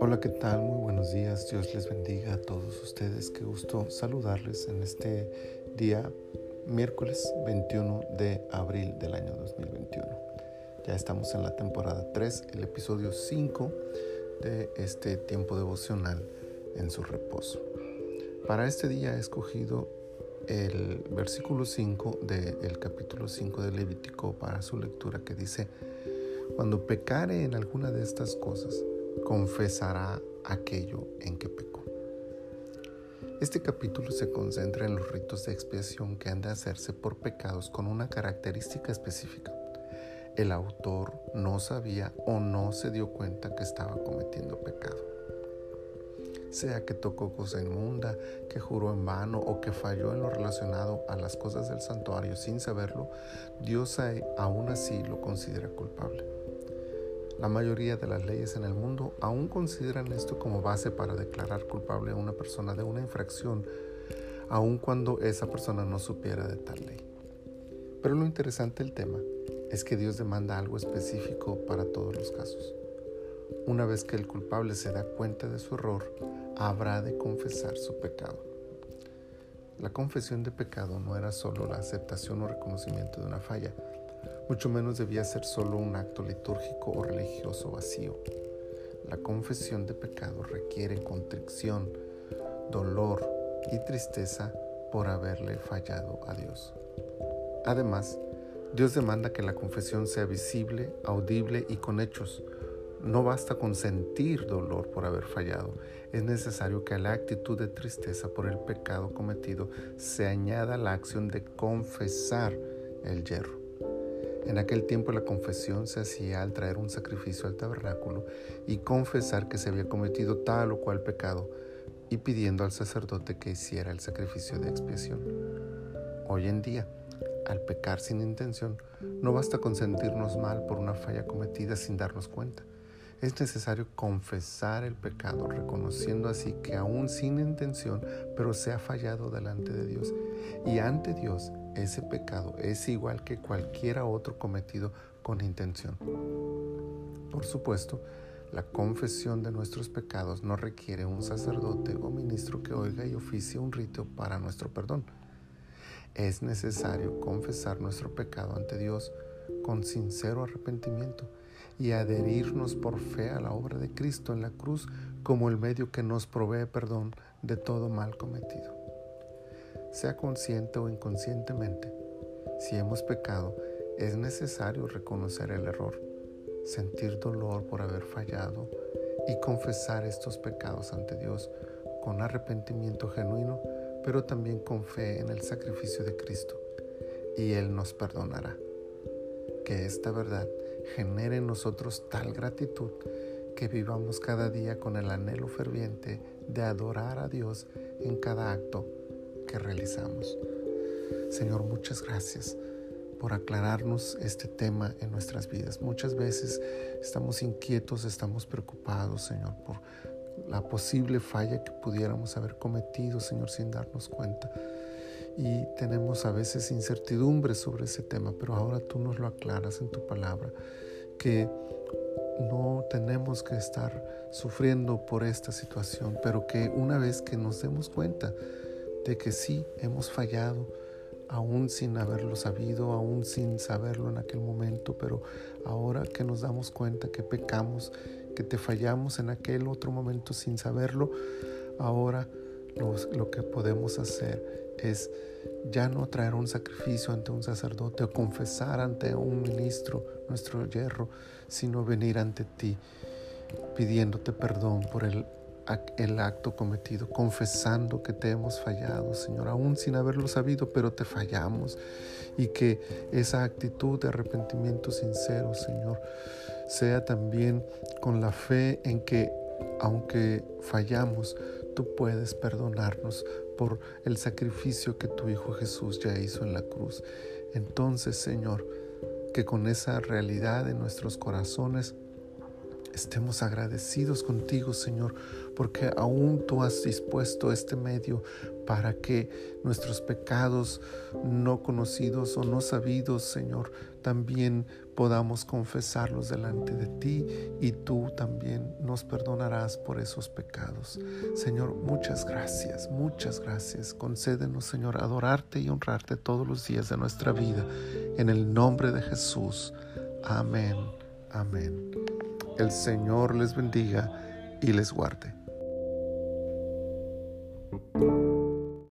Hola, ¿qué tal? Muy buenos días. Dios les bendiga a todos ustedes. Qué gusto saludarles en este día, miércoles 21 de abril del año 2021. Ya estamos en la temporada 3, el episodio 5 de este tiempo devocional en su reposo. Para este día he escogido el versículo 5 del capítulo 5 de Levítico para su lectura que dice, cuando pecare en alguna de estas cosas, confesará aquello en que pecó. Este capítulo se concentra en los ritos de expiación que han de hacerse por pecados con una característica específica. El autor no sabía o no se dio cuenta que estaba cometiendo pecado. Sea que tocó cosa inmunda, que juró en vano o que falló en lo relacionado a las cosas del santuario sin saberlo, Dios aún así lo considera culpable. La mayoría de las leyes en el mundo aún consideran esto como base para declarar culpable a una persona de una infracción, aun cuando esa persona no supiera de tal ley. Pero lo interesante del tema es que Dios demanda algo específico para todos los casos. Una vez que el culpable se da cuenta de su error, habrá de confesar su pecado. La confesión de pecado no era solo la aceptación o reconocimiento de una falla, mucho menos debía ser solo un acto litúrgico o religioso vacío. La confesión de pecado requiere contrición, dolor y tristeza por haberle fallado a Dios. Además, Dios demanda que la confesión sea visible, audible y con hechos. No basta con sentir dolor por haber fallado, es necesario que a la actitud de tristeza por el pecado cometido se añada la acción de confesar el yerro. En aquel tiempo la confesión se hacía al traer un sacrificio al tabernáculo y confesar que se había cometido tal o cual pecado y pidiendo al sacerdote que hiciera el sacrificio de expiación. Hoy en día, al pecar sin intención, no basta con sentirnos mal por una falla cometida sin darnos cuenta. Es necesario confesar el pecado, reconociendo así que aún sin intención, pero se ha fallado delante de Dios. Y ante Dios ese pecado es igual que cualquiera otro cometido con intención. Por supuesto, la confesión de nuestros pecados no requiere un sacerdote o ministro que oiga y oficie un rito para nuestro perdón. Es necesario confesar nuestro pecado ante Dios con sincero arrepentimiento y adherirnos por fe a la obra de Cristo en la cruz como el medio que nos provee perdón de todo mal cometido sea consciente o inconscientemente, si hemos pecado, es necesario reconocer el error, sentir dolor por haber fallado y confesar estos pecados ante Dios con arrepentimiento genuino, pero también con fe en el sacrificio de Cristo, y Él nos perdonará. Que esta verdad genere en nosotros tal gratitud que vivamos cada día con el anhelo ferviente de adorar a Dios en cada acto que realizamos. Señor, muchas gracias por aclararnos este tema en nuestras vidas. Muchas veces estamos inquietos, estamos preocupados, Señor, por la posible falla que pudiéramos haber cometido, Señor, sin darnos cuenta. Y tenemos a veces incertidumbre sobre ese tema, pero ahora tú nos lo aclaras en tu palabra, que no tenemos que estar sufriendo por esta situación, pero que una vez que nos demos cuenta, de que sí hemos fallado, aún sin haberlo sabido, aún sin saberlo en aquel momento, pero ahora que nos damos cuenta que pecamos, que te fallamos en aquel otro momento sin saberlo, ahora lo, lo que podemos hacer es ya no traer un sacrificio ante un sacerdote o confesar ante un ministro nuestro hierro, sino venir ante ti pidiéndote perdón por el el acto cometido, confesando que te hemos fallado, Señor, aún sin haberlo sabido, pero te fallamos. Y que esa actitud de arrepentimiento sincero, Señor, sea también con la fe en que, aunque fallamos, tú puedes perdonarnos por el sacrificio que tu Hijo Jesús ya hizo en la cruz. Entonces, Señor, que con esa realidad en nuestros corazones, Estemos agradecidos contigo, Señor, porque aún tú has dispuesto este medio para que nuestros pecados no conocidos o no sabidos, Señor, también podamos confesarlos delante de ti y tú también nos perdonarás por esos pecados. Señor, muchas gracias, muchas gracias. Concédenos, Señor, adorarte y honrarte todos los días de nuestra vida. En el nombre de Jesús. Amén. Amén. El Señor les bendiga y les guarde.